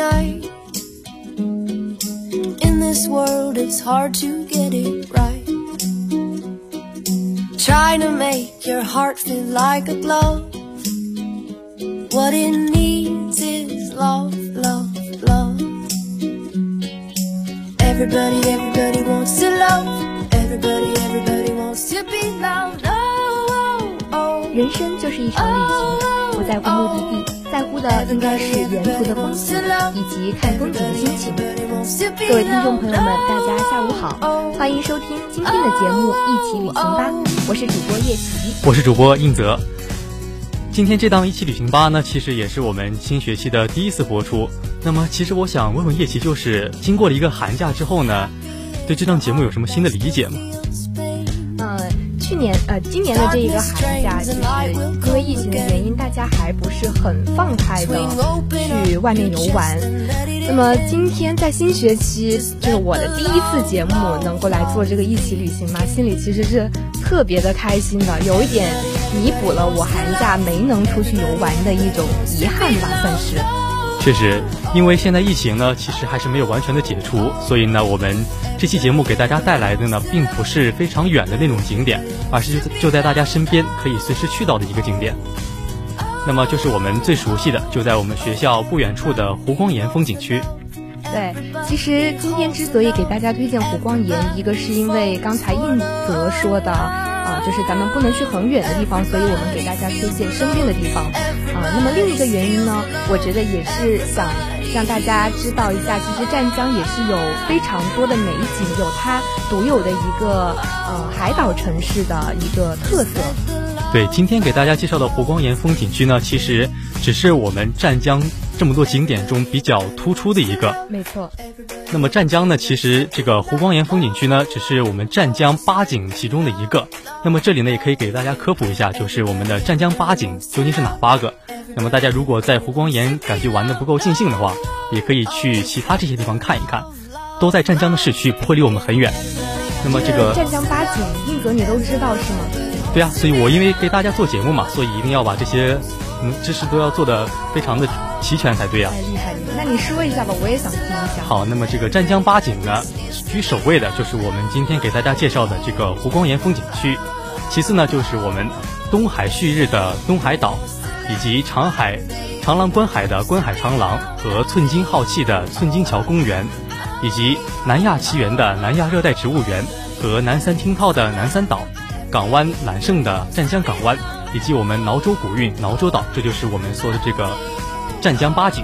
night. In this world, it's hard to get it right. Trying to make your heart feel like a glove. What it needs is love, love, love. Everybody, everybody wants to love. Everybody, everybody wants to be loved. Oh, oh, oh. 人生就是一场旅行，不在乎目的地， 在乎的应该是沿途的风景以及看风景的心情。各位听众朋友们，大家下午好，欢迎收听今天的节目《一起旅行吧》，我是主播叶琪，我是主播应泽。今天这档一起旅行吧呢，其实也是我们新学期的第一次播出。那么，其实我想问问叶琪，就是经过了一个寒假之后呢，对这档节目有什么新的理解吗？呃，去年呃，今年的这一个寒假，其实因为疫情的原因，大家还不是很放开的去外面游玩。那么今天在新学期，就是我的第一次节目，能够来做这个一起旅行嘛，心里其实是特别的开心的，有一点弥补了我寒假没能出去游玩的一种遗憾吧，算是。确实，因为现在疫情呢，其实还是没有完全的解除，所以呢，我们这期节目给大家带来的呢，并不是非常远的那种景点，而是就在大家身边可以随时去到的一个景点。那么就是我们最熟悉的，就在我们学校不远处的湖光岩风景区。对，其实今天之所以给大家推荐湖光岩，一个是因为刚才应泽说的，就是咱们不能去很远的地方，所以我们给大家推荐身边的地方，啊，那么另一个原因呢，我觉得也是想让大家知道一下，其实湛江也是有非常多的美景，有它独有的一个呃海岛城市的一个特色。对，今天给大家介绍的湖光岩风景区呢，其实只是我们湛江这么多景点中比较突出的一个。没错。那么湛江呢，其实这个湖光岩风景区呢，只是我们湛江八景其中的一个。那么这里呢，也可以给大家科普一下，就是我们的湛江八景究竟是哪八个？那么大家如果在湖光岩感觉玩的不够尽兴的话，也可以去其他这些地方看一看，都在湛江的市区，不会离我们很远。那么这个湛江八景，硬格你都知道是吗？对啊，所以我因为给大家做节目嘛，所以一定要把这些嗯知识都要做的非常的齐全才对呀。太厉害了！那你说一下吧，我也想听一下。好，那么这个湛江八景呢，居首位的就是我们今天给大家介绍的这个湖光岩风景区，其次呢就是我们东海旭日的东海岛，以及长海长廊观海的观海长廊和寸金浩气的寸金桥公园，以及南亚奇缘的南亚热带植物园和南三听涛的南三岛。港湾揽胜的湛江港湾，以及我们挠州古韵挠州岛，这就是我们说的这个湛江八景。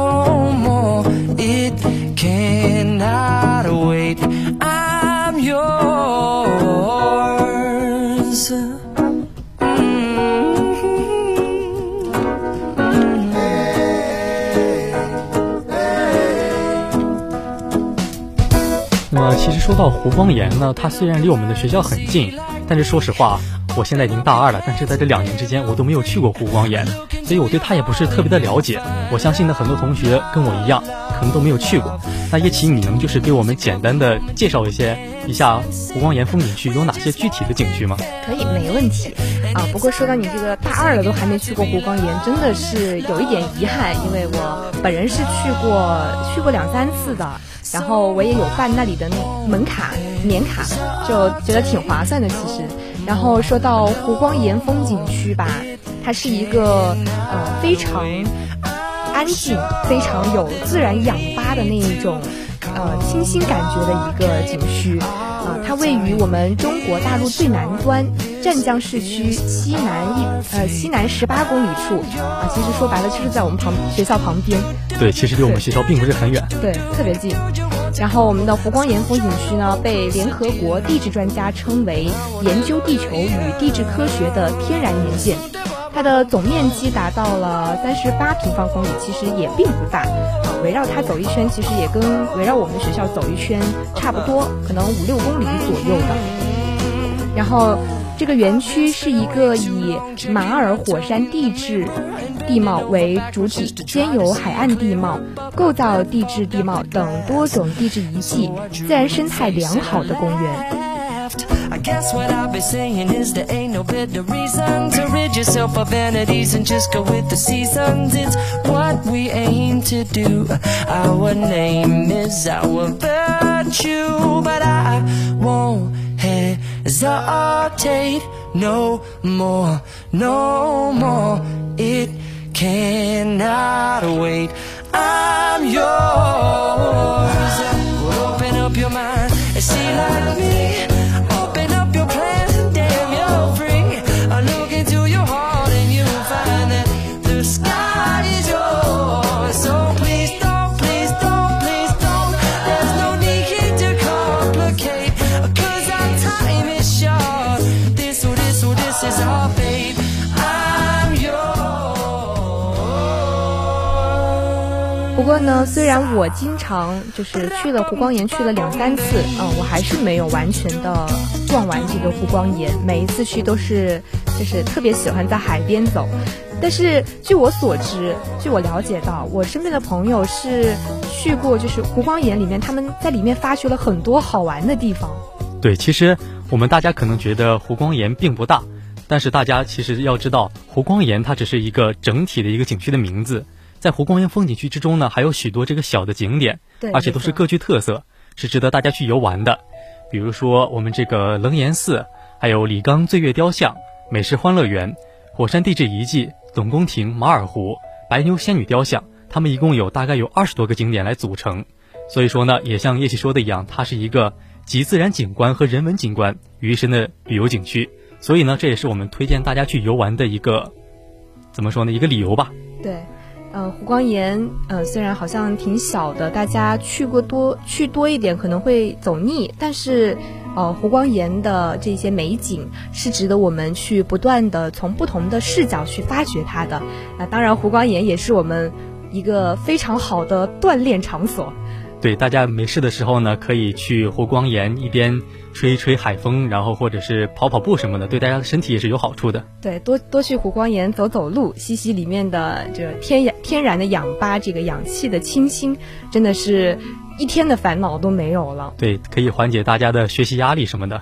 说到湖光岩呢，它虽然离我们的学校很近，但是说实话，我现在已经大二了，但是在这两年之间，我都没有去过湖光岩，所以我对它也不是特别的了解。我相信呢，很多同学跟我一样。可能都没有去过，那叶琪，你能就是给我们简单的介绍一些一下湖光岩风景区有哪些具体的景区吗？可以，没问题。啊，不过说到你这个大二了都还没去过湖光岩，真的是有一点遗憾，因为我本人是去过去过两三次的，然后我也有办那里的门卡年卡，就觉得挺划算的其实。然后说到湖光岩风景区吧，它是一个呃非常。安静，非常有自然氧吧的那一种呃清新感觉的一个景区。啊，它位于我们中国大陆最南端，湛江市区西南一呃西南十八公里处啊。其实说白了就是在我们旁学校旁边。对，其实离我们学校并不是很远。对，特别近。然后我们的湖光岩风景区呢，被联合国地质专家称为研究地球与地质科学的天然年鉴。它的总面积达到了三十八平方公里，其实也并不大啊。围绕它走一圈，其实也跟围绕我们学校走一圈差不多，可能五六公里左右的。然后，这个园区是一个以马尔火山地质地貌为主体，兼有海岸地貌、构造地质地貌等多种地质遗迹，自然生态良好的公园。Guess what I'll be saying is there ain't no better reason to rid yourself of vanities and just go with the seasons. It's what we aim to do. Our name is our virtue, but I won't hesitate no more, no more. It cannot wait. I'm yours. Open up your mind and see like me. 呢，虽然我经常就是去了湖光岩去了两三次，嗯，我还是没有完全的逛完这个湖光岩。每一次去都是就是特别喜欢在海边走。但是据我所知，据我了解到，我身边的朋友是去过就是湖光岩里面，他们在里面发掘了很多好玩的地方。对，其实我们大家可能觉得湖光岩并不大。但是大家其实要知道，湖光岩它只是一个整体的一个景区的名字，在湖光岩风景区之中呢，还有许多这个小的景点，而且都是各具特色，是值得大家去游玩的。比如说我们这个楞严寺，还有李刚醉月雕像、美食欢乐园、火山地质遗迹、总宫廷、马尔湖、白牛仙女雕像，它们一共有大概有二十多个景点来组成。所以说呢，也像叶奇说的一样，它是一个集自然景观和人文景观于一身的旅游景区。所以呢，这也是我们推荐大家去游玩的一个，怎么说呢？一个理由吧。对，呃，湖光岩，呃，虽然好像挺小的，大家去过多去多一点可能会走腻，但是，呃，湖光岩的这些美景是值得我们去不断的从不同的视角去发掘它的。那当然，湖光岩也是我们一个非常好的锻炼场所。对，大家没事的时候呢，可以去湖光岩一边吹一吹海风，然后或者是跑跑步什么的，对大家的身体也是有好处的。对，多多去湖光岩走走路，吸吸里面的这个天然天然的氧吧，这个氧气的清新，真的是一天的烦恼都没有了。对，可以缓解大家的学习压力什么的。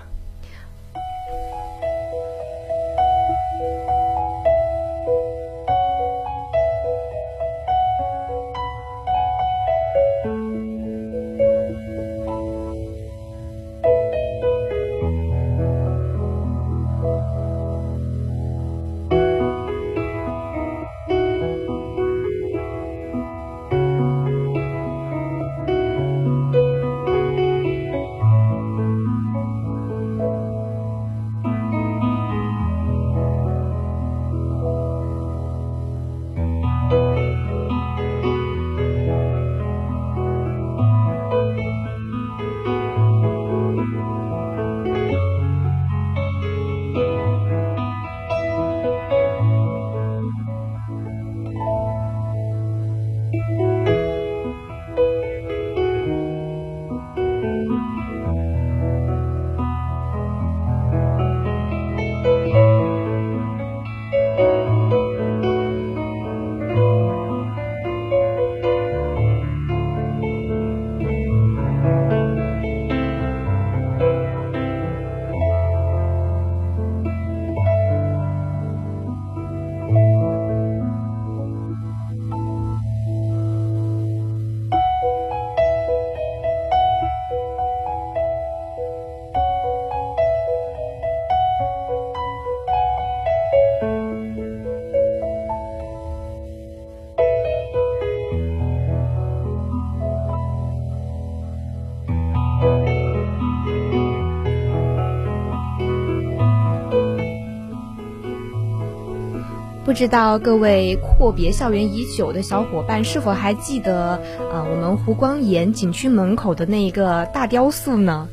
不知道各位阔别校园已久的小伙伴是否还记得啊，我们湖光岩景区门口的那一个大雕塑呢？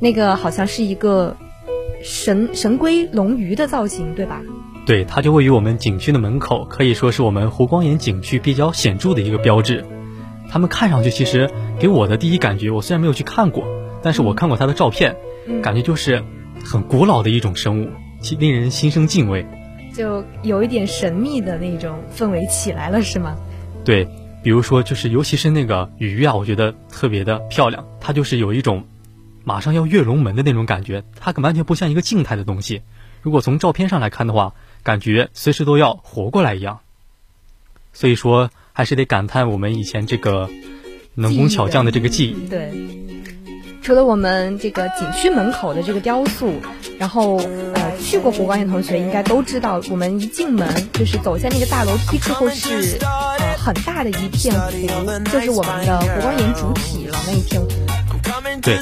那个好像是一个神神龟龙鱼的造型，对吧？对，它就位于我们景区的门口，可以说是我们湖光岩景区比较显著的一个标志。他们看上去其实给我的第一感觉，我虽然没有去看过，但是我看过它的照片，感觉就是很古老的一种生物，令人心生敬畏。就有一点神秘的那种氛围起来了，是吗？对，比如说就是，尤其是那个鱼啊，我觉得特别的漂亮。它就是有一种马上要跃龙门的那种感觉，它完全不像一个静态的东西。如果从照片上来看的话，感觉随时都要活过来一样。所以说，还是得感叹我们以前这个能工巧匠的这个技艺。对。除了我们这个景区门口的这个雕塑，然后呃，去过湖光岩同学应该都知道，我们一进门就是走下那个大楼梯之后是很大的一片湖，就是我们的湖光岩主体了那一片湖。对，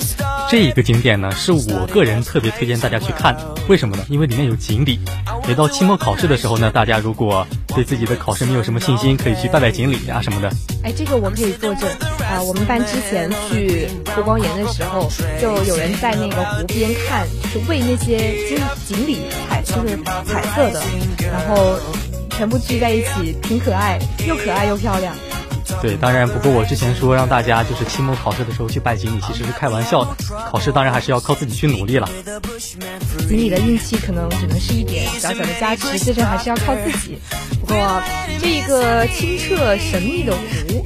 这一个景点呢是我个人特别推荐大家去看的，为什么呢？因为里面有锦鲤。每到期末考试的时候呢，大家如果对自己的考试没有什么信心，可以去拜拜锦鲤啊什么的。哎，这个我可以作证啊！我们班之前去湖光岩的时候，就有人在那个湖边看，就是喂那些锦锦鲤，彩就是彩色的，然后全部聚在一起，挺可爱，又可爱又漂亮。对，当然，不过我之前说让大家就是期末考试的时候去拜锦鲤，其实是开玩笑的。考试当然还是要靠自己去努力了。锦鲤的运气可能只能是一点小小的加持，最终还是要靠自己。不过，这个清澈神秘的湖，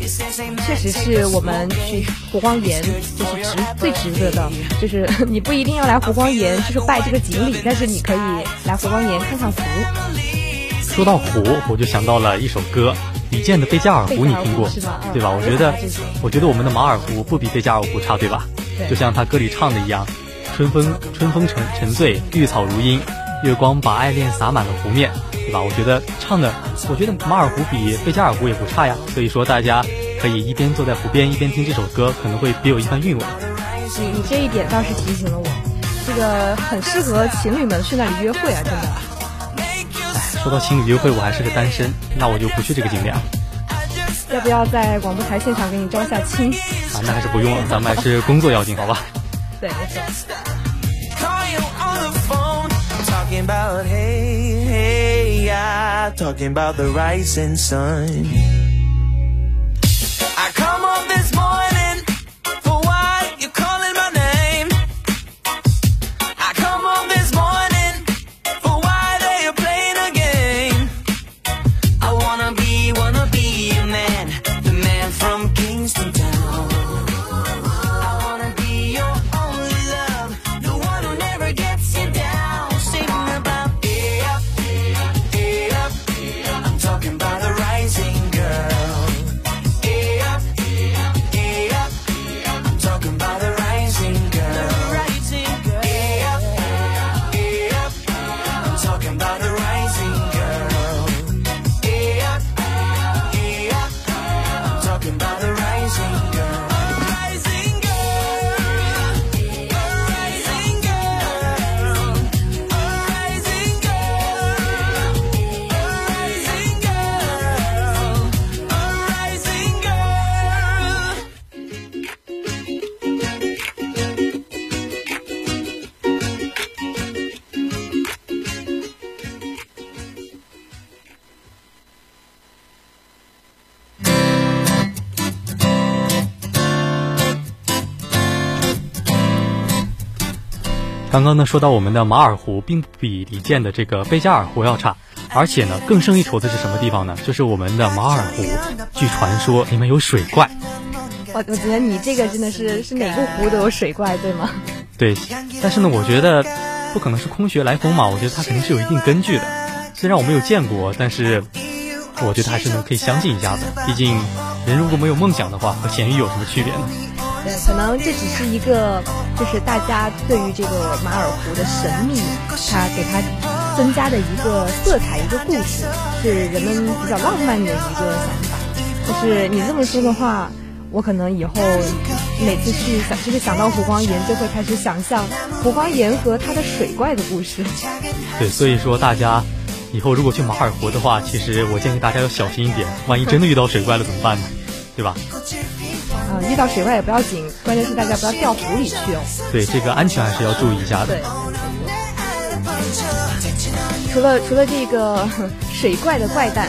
确实是我们去湖光岩就是值最值得的。就是 你不一定要来湖光岩，就是拜这个锦鲤，但是你可以来湖光岩看看湖。说到湖，我就想到了一首歌。李健的《贝加尔湖》你听过对吧？我觉得，我觉得我们的马尔湖不比贝加尔湖差，对吧？就像他歌里唱的一样，春风春风沉沉醉，绿草如茵，月光把爱恋洒满了湖面，对吧？我觉得唱的，我觉得马尔湖比贝加尔湖也不差呀。所以说，大家可以一边坐在湖边，一边听这首歌，可能会别有一番韵味。你你这一点倒是提醒了我，这个很适合情侣们去那里约会啊，真的。哎说到情侣约会，我还是个单身，那我就不去这个景点了。要不要在广播台现场给你招下亲？啊，那还是不用了，咱们还是工作要紧，好吧？对，没错。Talking about hey, hey, yeah. Talking about the rising sun. 刚刚呢说到我们的马尔湖，并不比李健的这个贝加尔湖要差，而且呢更胜一筹的是什么地方呢？就是我们的马尔湖，据传说里面有水怪。我我觉得你这个真的是是哪个湖都有水怪，对吗？对，但是呢，我觉得不可能是空穴来风嘛，我觉得它肯定是有一定根据的。虽然我没有见过，但是我觉得还是能可以相信一下的。毕竟人如果没有梦想的话，和咸鱼有什么区别呢？对，可能这只是一个，就是大家对于这个马尔湖的神秘，它给它增加的一个色彩，一个故事，是人们比较浪漫的一个想法。就是你这么说的话，我可能以后每次去想，就是想到湖光岩，就会开始想象湖光岩和它的水怪的故事。对，所以说大家以后如果去马尔湖的话，其实我建议大家要小心一点，万一真的遇到水怪了怎么办呢？对吧？啊，遇到水怪也不要紧，关键是大家不要掉湖里去哦。对，这个安全还是要注意一下的。对。除了除了这个水怪的怪诞，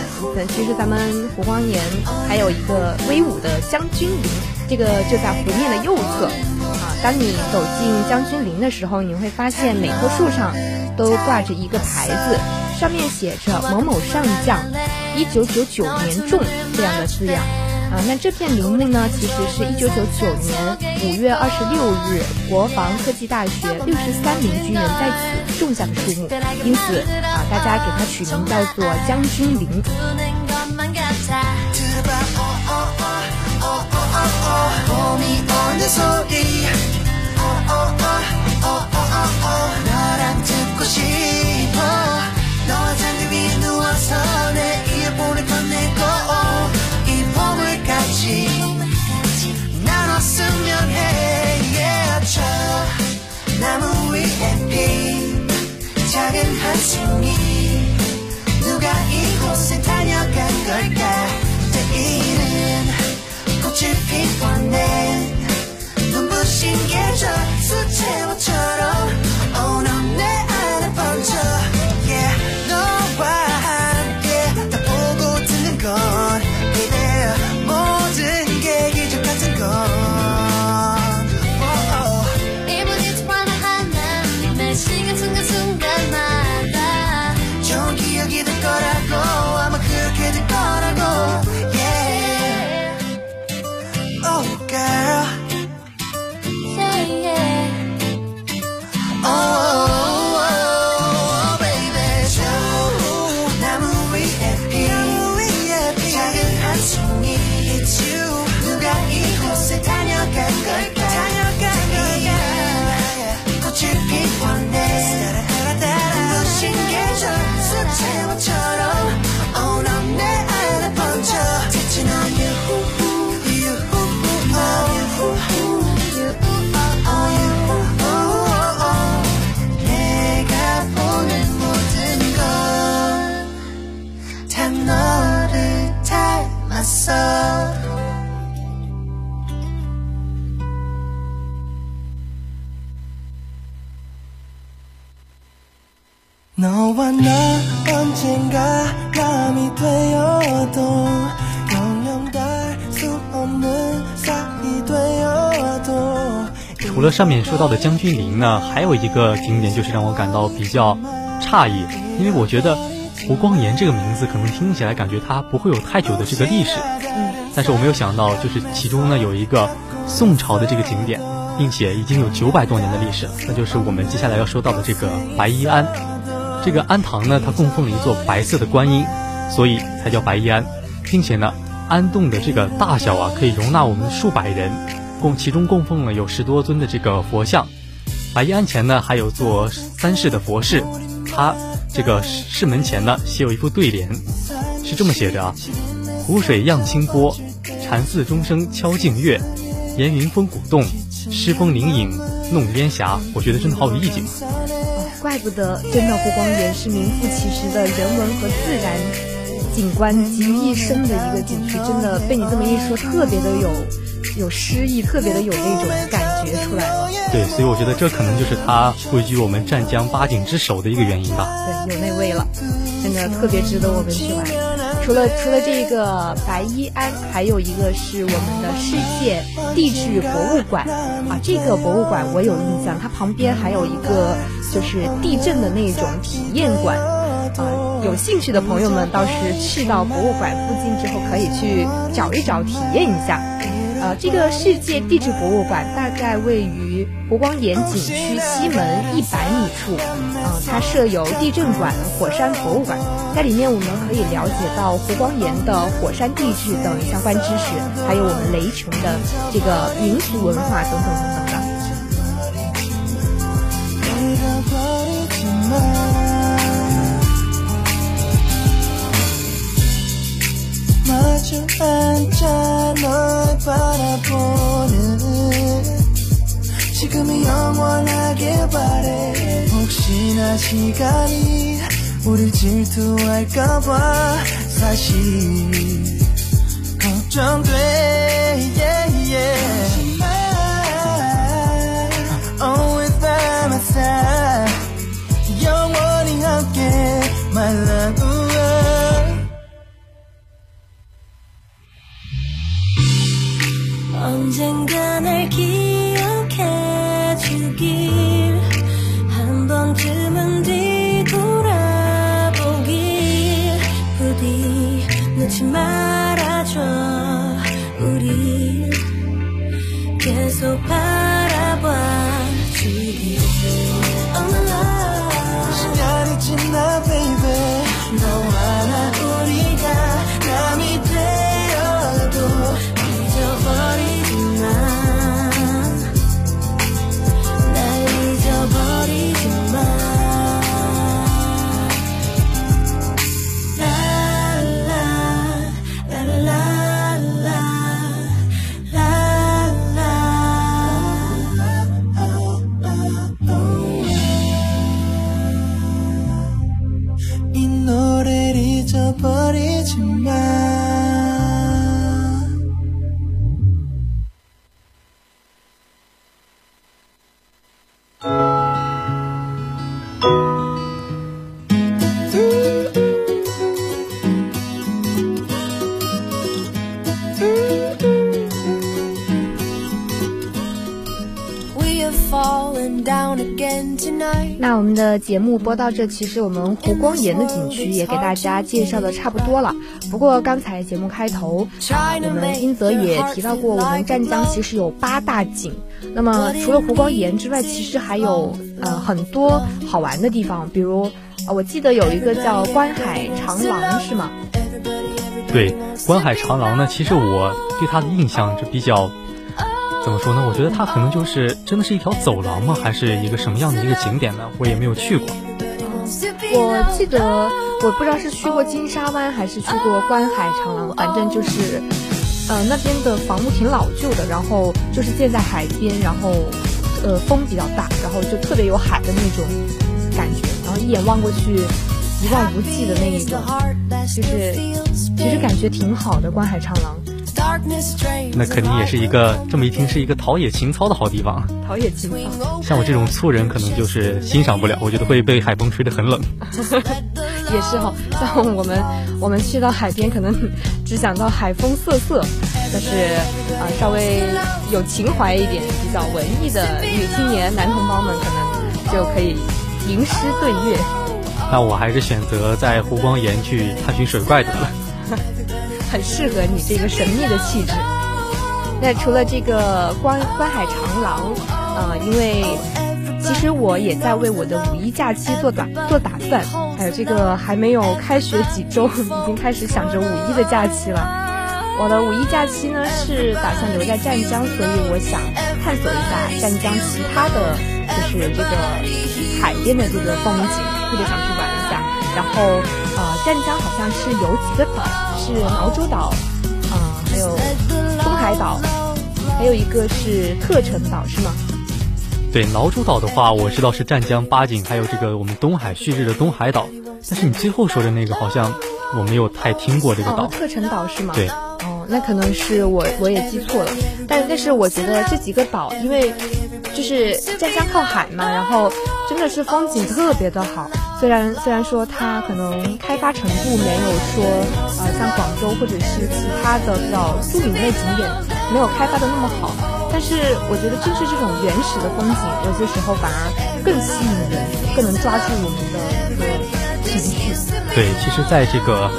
其实咱们湖光岩还有一个威武的将军林，这个就在湖面的右侧。啊，当你走进将军林的时候，你会发现每棵树上都挂着一个牌子，上面写着“某某上将，一九九九年种”这样的字样。啊，那这片陵墓呢，其实是一九九九年五月二十六日，国防科技大学六十三名军人在此种下的树木，因此啊，大家给它取名叫做将军陵。除了上面说到的将军陵呢，还有一个景点就是让我感到比较诧异，因为我觉得胡光岩这个名字可能听起来感觉它不会有太久的这个历史，但是我没有想到，就是其中呢有一个宋朝的这个景点，并且已经有九百多年的历史了，那就是我们接下来要说到的这个白衣庵。这个庵堂呢，它供奉了一座白色的观音，所以才叫白衣庵，并且呢，庵洞的这个大小啊，可以容纳我们数百人，共其中供奉了有十多尊的这个佛像。白衣庵前呢，还有座三世的佛寺，它这个寺门前呢，写有一副对联，是这么写的啊：湖水漾清波，禅寺钟声敲静月，岩云风鼓动，诗风灵影弄烟霞。我觉得真的好有意境。怪不得，真的湖光岩是名副其实的人文和自然景观集于一身的一个景区。真的被你这么一说，特别的有有诗意，特别的有那种感觉出来了。对，所以我觉得这可能就是它位居我们湛江八景之首的一个原因吧。对，有那味了，真的特别值得我们去玩。除了除了这个白衣庵，还有一个是我们的世界地质博物馆啊。这个博物馆我有印象，它旁边还有一个。就是地震的那种体验馆，啊，有兴趣的朋友们到时去到博物馆附近之后，可以去找一找，体验一下。呃，这个世界地质博物馆大概位于湖光岩景区西门一百米处，啊，它设有地震馆、火山博物馆，在里面我们可以了解到湖光岩的火山地质等相关知识，还有我们雷琼的这个民俗文化等等等等的。 앉아 널 바라보는 지금이 영원하길 바래. 혹시나 시간이 우리 질투할까봐 사실 걱정돼 so. 那我们的节目播到这，其实我们湖光岩的景区也给大家介绍的差不多了。不过刚才节目开头，啊我们英泽也提到过，我们湛江其实有八大景。那么除了湖光岩之外，其实还有呃很多好玩的地方，比如啊我记得有一个叫观海长廊，是吗？对，观海长廊呢，其实我对它的印象是比较。怎么说呢？我觉得它可能就是真的是一条走廊吗？还是一个什么样的一个景点呢？我也没有去过。我记得我不知道是去过金沙湾还是去过观海长廊，反正就是，呃，那边的房屋挺老旧的，然后就是建在海边，然后，呃，风比较大，然后就特别有海的那种感觉，然后一眼望过去一望无际的那一种，就是其实感觉挺好的观海长廊。那肯定也是一个，这么一听是一个陶冶情操的好地方。陶冶情操，像我这种粗人可能就是欣赏不了，我觉得会被海风吹得很冷。也是哈，像我们我们去到海边，可能只想到海风瑟瑟，但是啊，稍微有情怀一点、比较文艺的女青年、男同胞们，可能就可以吟诗对月。那我还是选择在湖光岩去探寻水怪得了。很适合你这个神秘的气质。那除了这个观观海长廊，呃，因为其实我也在为我的五一假期做打做打算，还有这个还没有开学几周，已经开始想着五一的假期了。我的五一假期呢是打算留在湛江，所以我想探索一下湛江其他的就是这个海边的这个风景，特别想去玩一下。然后呃，湛江好像是有几个岛。是毛洲岛，啊，还有东海岛，还有一个是特城岛，是吗？对，毛洲岛的话，我知道是湛江八景，还有这个我们东海旭日的东海岛。但是你最后说的那个，好像我没有太听过这个岛。特城岛是吗？对。哦，那可能是我我也记错了。但但是我觉得这几个岛，因为就是湛江靠海嘛，然后真的是风景特别的好。虽然虽然说它可能开发程度没有说或者是其他的比较著名的景点没有开发的那么好，但是我觉得正是这种原始的风景，有些时候反而更吸引人，更能抓住我们的这个情绪。对，其实在这个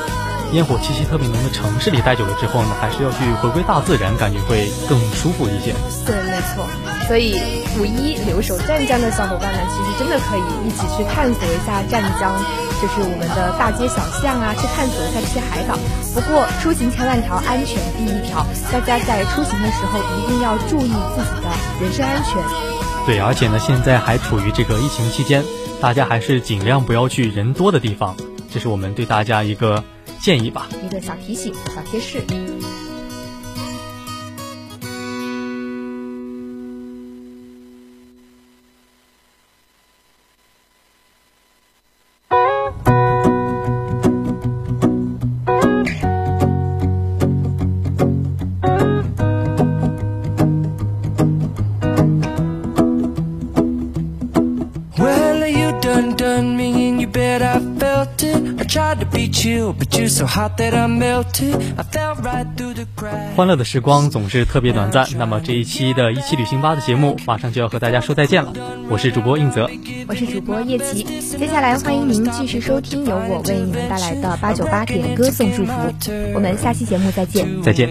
烟火气息特别浓的城市里待久了之后呢，还是要去回归大自然，感觉会更舒服一些。对，没错。所以五一留守湛江的小伙伴们，其实真的可以一起去探索一下湛江，就是我们的大街小巷啊，去探索一下这些海岛。不过出行千万条，安全第一条，大家在出行的时候一定要注意自己的人身安全。对，而且呢，现在还处于这个疫情期间，大家还是尽量不要去人多的地方，这是我们对大家一个 well you done, Done me in you bet I felt it. I tried to beat you, but. 欢乐的时光总是特别短暂，那么这一期的一期旅行吧的节目马上就要和大家说再见了。我是主播应泽，我是主播叶琪。接下来欢迎您继续收听由我为你们带来的八九八点歌颂祝福。我们下期节目再见。再见。